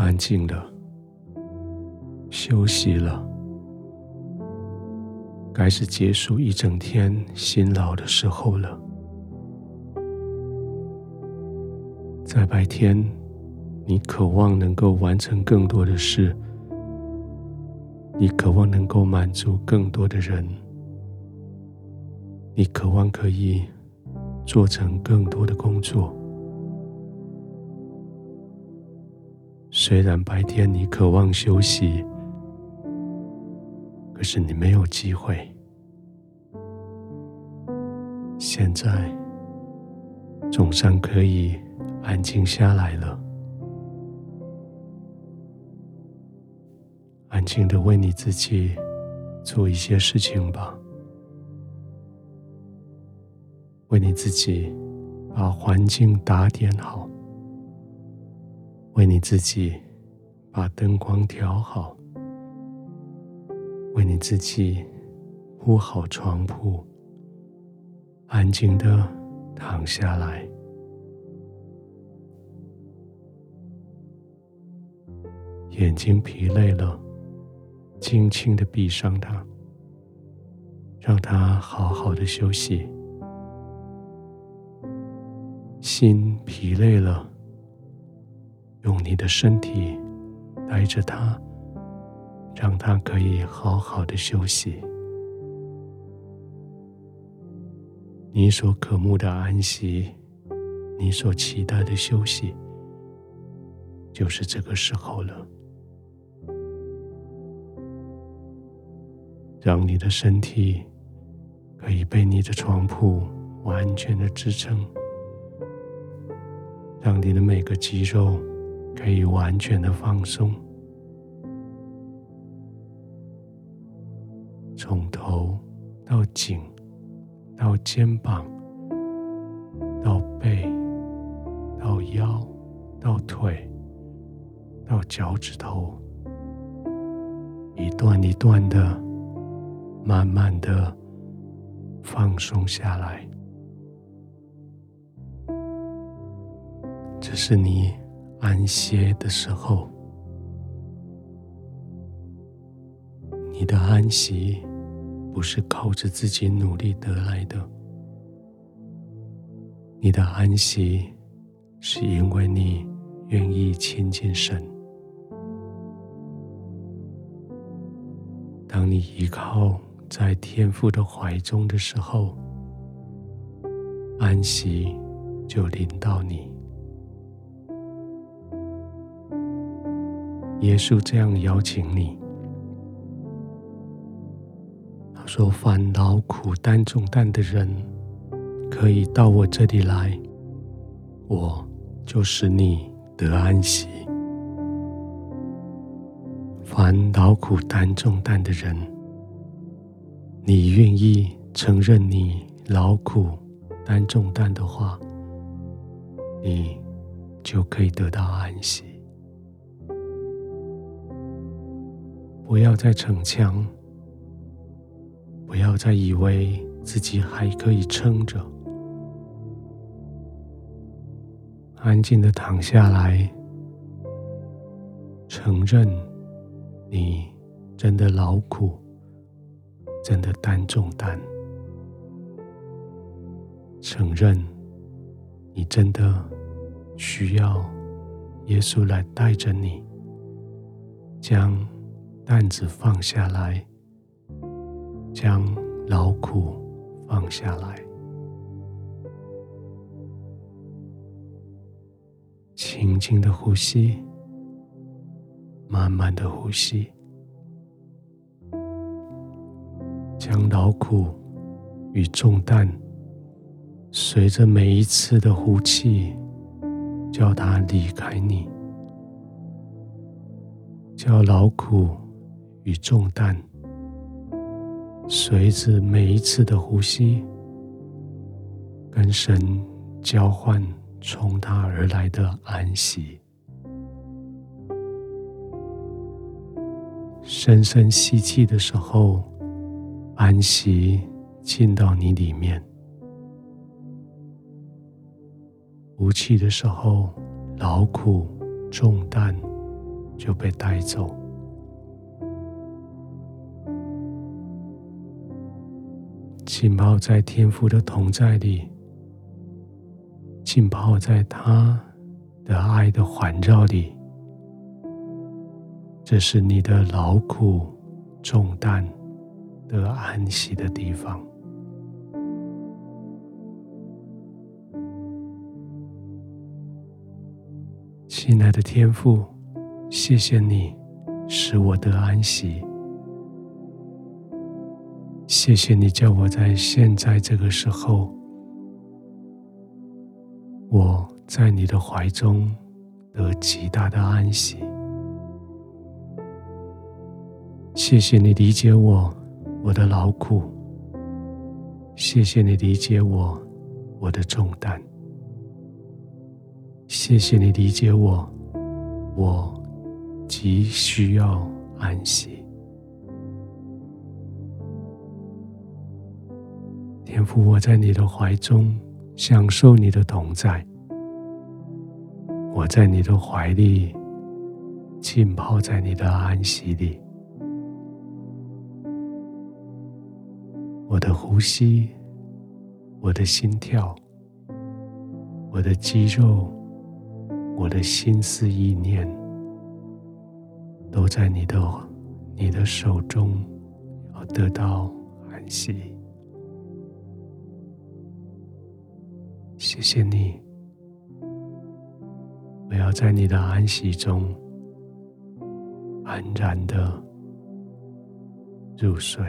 安静了，休息了，该是结束一整天辛劳的时候了。在白天，你渴望能够完成更多的事，你渴望能够满足更多的人，你渴望可以做成更多的工作。虽然白天你渴望休息，可是你没有机会。现在总算可以安静下来了，安静的为你自己做一些事情吧，为你自己把环境打点好。为你自己把灯光调好，为你自己铺好床铺，安静的躺下来，眼睛疲累了，轻轻的闭上它，让它好好的休息。心疲累了。用你的身体带着他，让他可以好好的休息。你所渴慕的安息，你所期待的休息，就是这个时候了。让你的身体可以被你的床铺完全的支撑，让你的每个肌肉。可以完全的放松，从头到颈，到肩膀，到背，到腰，到腿，到脚趾头，一段一段的，慢慢的放松下来。这是你。安歇的时候，你的安息不是靠着自己努力得来的，你的安息是因为你愿意亲近神。当你依靠在天父的怀中的时候，安息就临到你。耶稣这样邀请你，他说：“凡劳苦担重担的人，可以到我这里来，我就使你得安息。凡劳苦担重担的人，你愿意承认你劳苦担重担的话，你就可以得到安息。”不要再逞强，不要再以为自己还可以撑着，安静的躺下来，承认你真的劳苦，真的担重担，承认你真的需要耶稣来带着你，将。担子放下来，将劳苦放下来，轻轻的呼吸，慢慢的呼吸，将劳苦与重担随着每一次的呼气，叫它离开你，叫劳苦。与重担，随着每一次的呼吸，跟神交换从他而来的安息，深深吸气的时候，安息进到你里面；呼气的时候，劳苦重担就被带走。浸泡在天父的同在里，浸泡在他的爱的环绕里，这是你的劳苦重担得安息的地方。亲爱的天父，谢谢你使我得安息。谢谢你叫我在现在这个时候，我在你的怀中得极大的安息。谢谢你理解我，我的劳苦。谢谢你理解我，我的重担。谢谢你理解我，我极需要安息。天父，我在你的怀中享受你的同在，我在你的怀里浸泡在你的安息里，我的呼吸，我的心跳，我的肌肉。我的心思意念都在你的你的手中，要得到安息。谢谢你，我要在你的安息中安然的入睡。